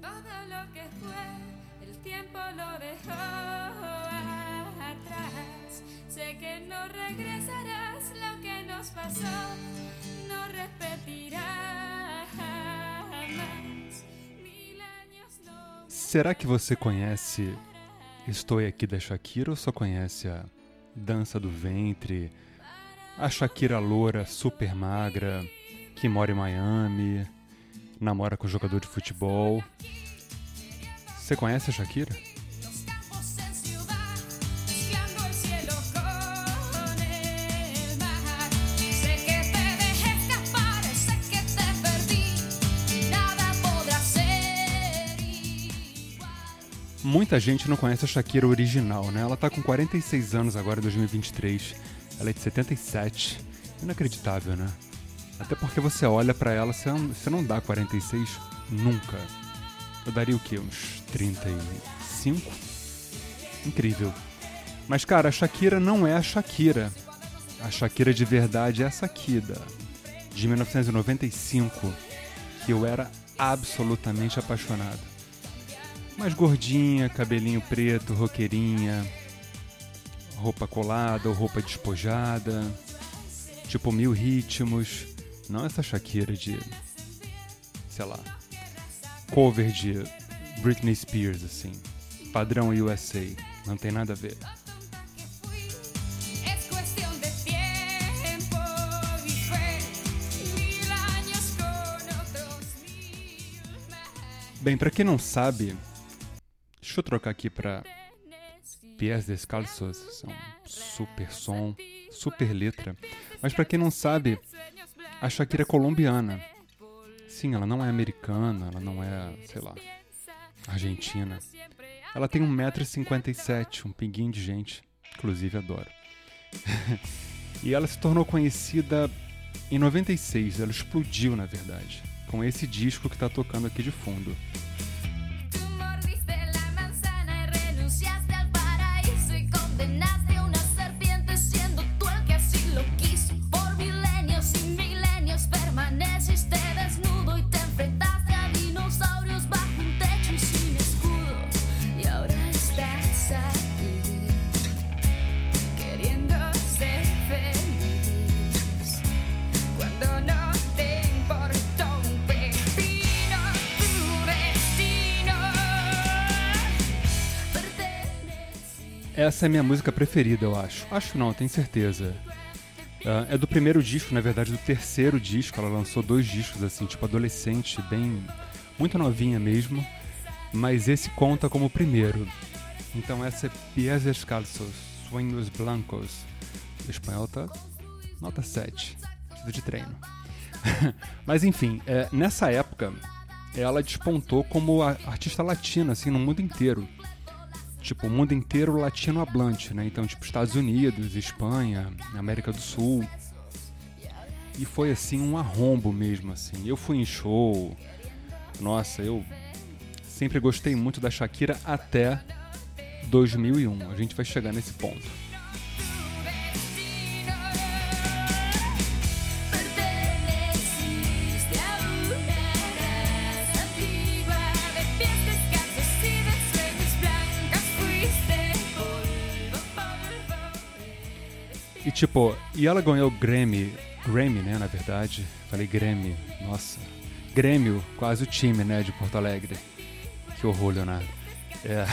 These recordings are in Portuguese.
Todo lo que fue, el tiempo lo dejó atrás. Sé que no regresarás lo que nos pasó, no. Mil años no. Será que você conhece Estou Aqui da Shakira ou só conhece a Dança do Ventre, a Shakira loura super magra, que mora em Miami, namora com jogador de futebol? Você conhece a Shakira? Muita gente não conhece a Shakira original, né? Ela tá com 46 anos agora, em 2023. Ela é de 77. Inacreditável, né? Até porque você olha pra ela, você não, você não dá 46 nunca. Eu daria o quê? Uns 35? Incrível. Mas, cara, a Shakira não é a Shakira. A Shakira de verdade é aqui, da, de 1995, que eu era absolutamente apaixonado mais gordinha, cabelinho preto, roqueirinha, roupa colada ou roupa despojada, tipo mil ritmos. Não essa Shakira de, sei lá, cover de Britney Spears, assim, padrão USA. Não tem nada a ver. Bem, pra quem não sabe, deixa eu trocar aqui pra Pies Descalços, são super som, super letra. Mas pra quem não sabe, a Shakira é colombiana. Sim, ela não é americana, ela não é, sei lá, argentina. Ela tem 1,57m, um pinguinho de gente. Inclusive, adoro. e ela se tornou conhecida em 96, ela explodiu, na verdade, com esse disco que tá tocando aqui de fundo. Essa é minha música preferida, eu acho. Acho não, tenho certeza. Ah, é do primeiro disco, na verdade, do terceiro disco. Ela lançou dois discos, assim, tipo adolescente, bem. muito novinha mesmo. Mas esse conta como o primeiro. Então essa é Pies Descalços, Sueños Blancos. O espanhol tá nota 7. Precisa de treino. Mas enfim, é, nessa época, ela despontou como artista latina, assim, no mundo inteiro tipo, o mundo inteiro latino hablante, né? Então, tipo, Estados Unidos, Espanha, América do Sul. E foi assim um arrombo mesmo, assim. Eu fui em show. Nossa, eu sempre gostei muito da Shakira até 2001. A gente vai chegar nesse ponto. E tipo, e ela ganhou o Grammy, Grammy, né, na verdade. Falei Grammy, nossa. Grêmio, quase o time, né, de Porto Alegre. Que horror, Leonardo. É.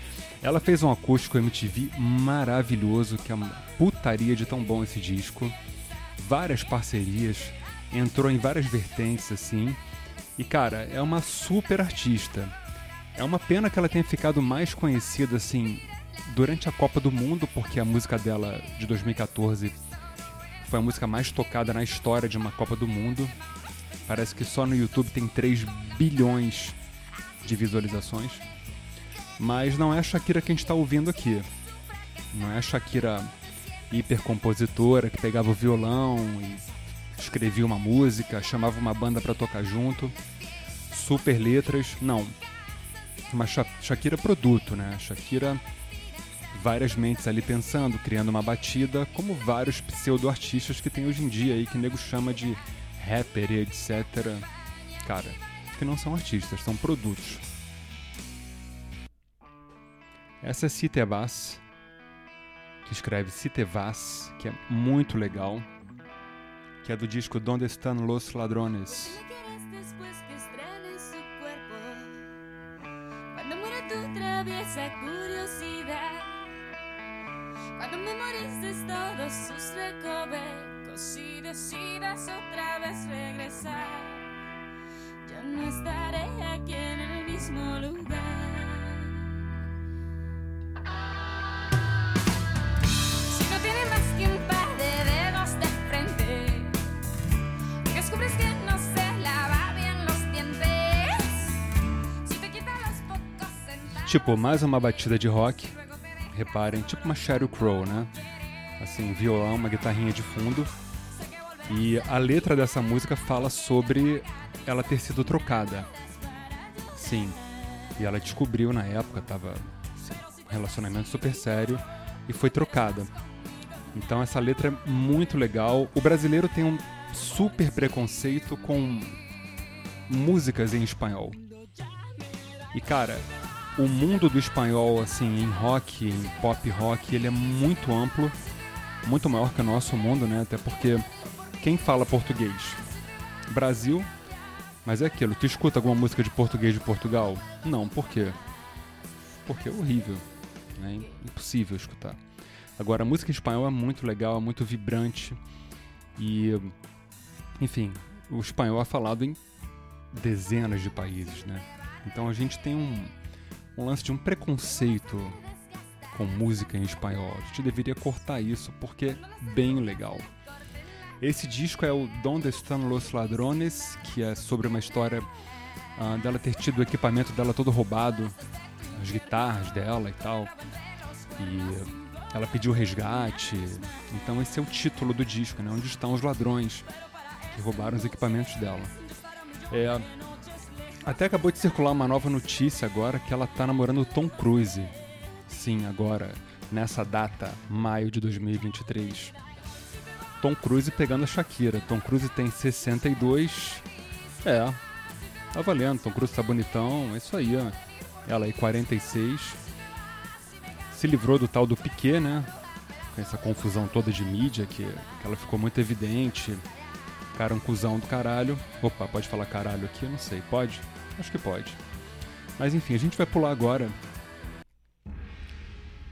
Ela fez um acústico MTV maravilhoso, que é uma putaria de tão bom esse disco. Várias parcerias, entrou em várias vertentes, assim. E, cara, é uma super artista. É uma pena que ela tenha ficado mais conhecida, assim, durante a Copa do Mundo, porque a música dela de 2014 foi a música mais tocada na história de uma Copa do Mundo. Parece que só no YouTube tem 3 bilhões de visualizações. Mas não é a Shakira que a gente está ouvindo aqui. Não é a Shakira hipercompositora que pegava o violão e escrevia uma música, chamava uma banda para tocar junto. Super letras, não. Uma Sha- Shakira produto, né? Shakira várias mentes ali pensando, criando uma batida, como vários pseudo-artistas que tem hoje em dia aí, que nego chama de rapper e etc. Cara, que não são artistas, são produtos. Essa é Citebas, que escreve Citevas, que é muito legal, que é do disco Donde Están Los Ladrones. ¿Qué quieres Cuando memorices todos sus recovecos y decidas otra vez regresar. Yo no estaré aquí en el mismo lugar. Si no tiene más que un par de dedos de frente. Y descubres que no se lava bien los dientes. Si te quita los pocos centavos. Tipo, mais uma batida de rock, reparem, tipo uma Sheryl Crow, né? Assim, violão, uma guitarrinha de fundo. E a letra dessa música fala sobre ela ter sido trocada. Sim. E ela descobriu na época, tava assim, um relacionamento super sério e foi trocada. Então essa letra é muito legal. O brasileiro tem um super preconceito com músicas em espanhol. E cara, o mundo do espanhol, assim, em rock, em pop rock, ele é muito amplo, muito maior que o nosso mundo, né? Até porque quem fala português? Brasil, mas é aquilo, tu escuta alguma música de português de Portugal? Não, por quê? Porque é horrível, né? Impossível escutar. Agora, a música em espanhol é muito legal, é muito vibrante e, enfim, o espanhol é falado em dezenas de países, né? Então a gente tem um, um lance de um preconceito com música em espanhol. A gente deveria cortar isso porque é bem legal. Esse disco é o Donde Están Los Ladrones, que é sobre uma história ah, dela ter tido o equipamento dela todo roubado, as guitarras dela e tal. E ela pediu resgate. Então esse é o título do disco, né? Onde estão os ladrões que roubaram os equipamentos dela. É, até acabou de circular uma nova notícia agora que ela tá namorando Tom Cruise. Sim, agora, nessa data, maio de 2023. Tom Cruise pegando a Shakira. Tom Cruise tem 62. É, tá valendo. Tom Cruise tá bonitão. É isso aí, ó. Ela aí, 46. Se livrou do tal do Piquet, né? Com essa confusão toda de mídia que, que ela ficou muito evidente. Cara, um cuzão do caralho. Opa, pode falar caralho aqui? Eu não sei. Pode? Acho que pode. Mas enfim, a gente vai pular agora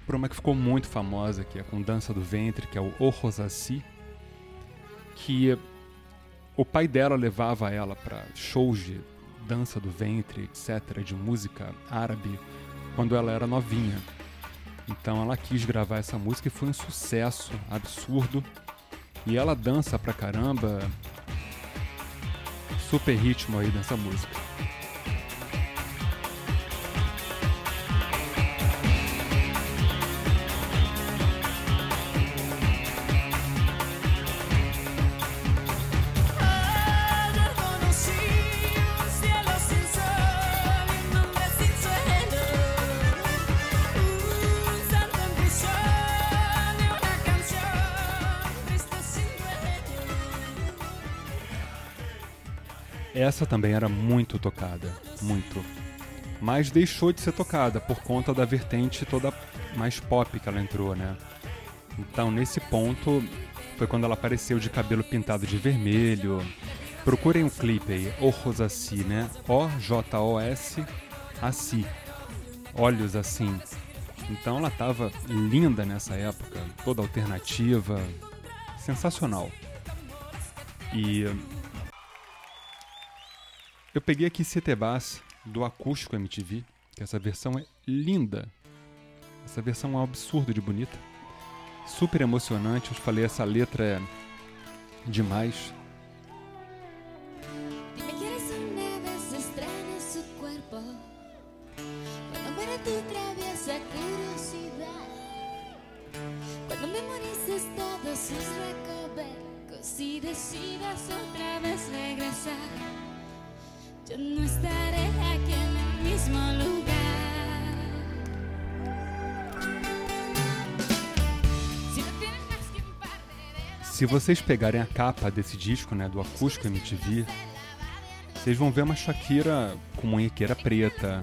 por uma que ficou muito famosa, que é com Dança do Ventre, que é o O Rosassi, que o pai dela levava ela para shows de dança do ventre, etc., de música árabe, quando ela era novinha. Então ela quis gravar essa música e foi um sucesso absurdo. E ela dança pra caramba. Super ritmo aí dessa música. Essa também era muito tocada, muito. Mas deixou de ser tocada por conta da vertente toda mais pop que ela entrou, né? Então, nesse ponto, foi quando ela apareceu de cabelo pintado de vermelho. Procurem o clipe aí, O Rosassi, né? O-J-O-S, Assi. Olhos assim. Então ela tava linda nessa época, toda alternativa, sensacional. E eu peguei aqui Cetebas do Acústico MTV, que essa versão é linda. Essa versão é um absurdo de bonita. Super emocionante, eu falei, essa letra é demais. Un par de dedos Se vocês pegarem a capa desse disco, né, do Acústico MTV, vocês vão ver uma Shakira com munhequeira preta,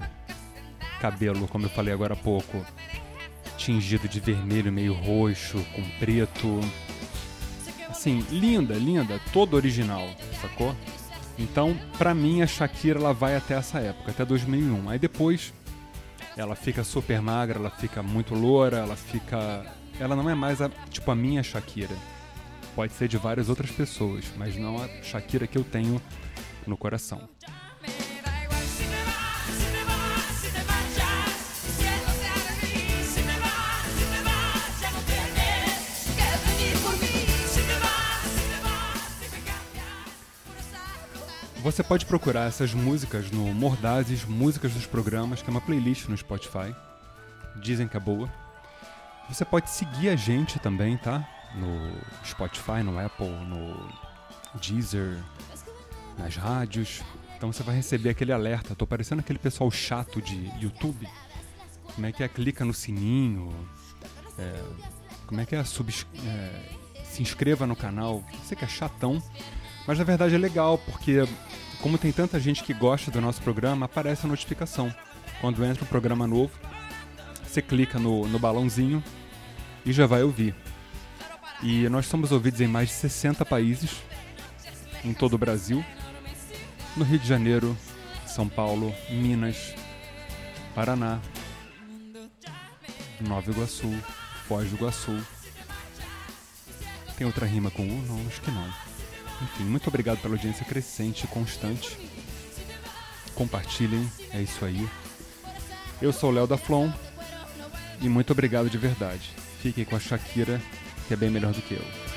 cabelo, como eu falei agora há pouco, tingido de vermelho meio roxo, com preto. Assim, linda, linda, todo original, sacou? Então, pra mim, a Shakira ela vai até essa época, até 2001. Aí depois ela fica super magra, ela fica muito loura, ela fica. Ela não é mais a, tipo a minha Shakira. Pode ser de várias outras pessoas, mas não a Shakira que eu tenho no coração. Você pode procurar essas músicas no Mordazes Músicas dos Programas, que é uma playlist no Spotify. Dizem que é boa. Você pode seguir a gente também, tá? No Spotify, no Apple, no Deezer, nas rádios. Então você vai receber aquele alerta. Tô parecendo aquele pessoal chato de YouTube. Como é que é? Clica no sininho. é, como é que é? Subs- é, se inscreva no canal. Você que é chatão. Mas na verdade é legal, porque como tem tanta gente que gosta do nosso programa, aparece a notificação. Quando entra um programa novo, você clica no, no balãozinho e já vai ouvir. E nós somos ouvidos em mais de 60 países, em todo o Brasil, no Rio de Janeiro, São Paulo, Minas, Paraná, Nova Iguaçu, Foz do Iguaçu. Tem outra rima com U? Não, acho que não. Enfim, muito obrigado pela audiência crescente e constante. Compartilhem, é isso aí. Eu sou o Léo da Flon e muito obrigado de verdade. Fiquem com a Shakira, que é bem melhor do que eu.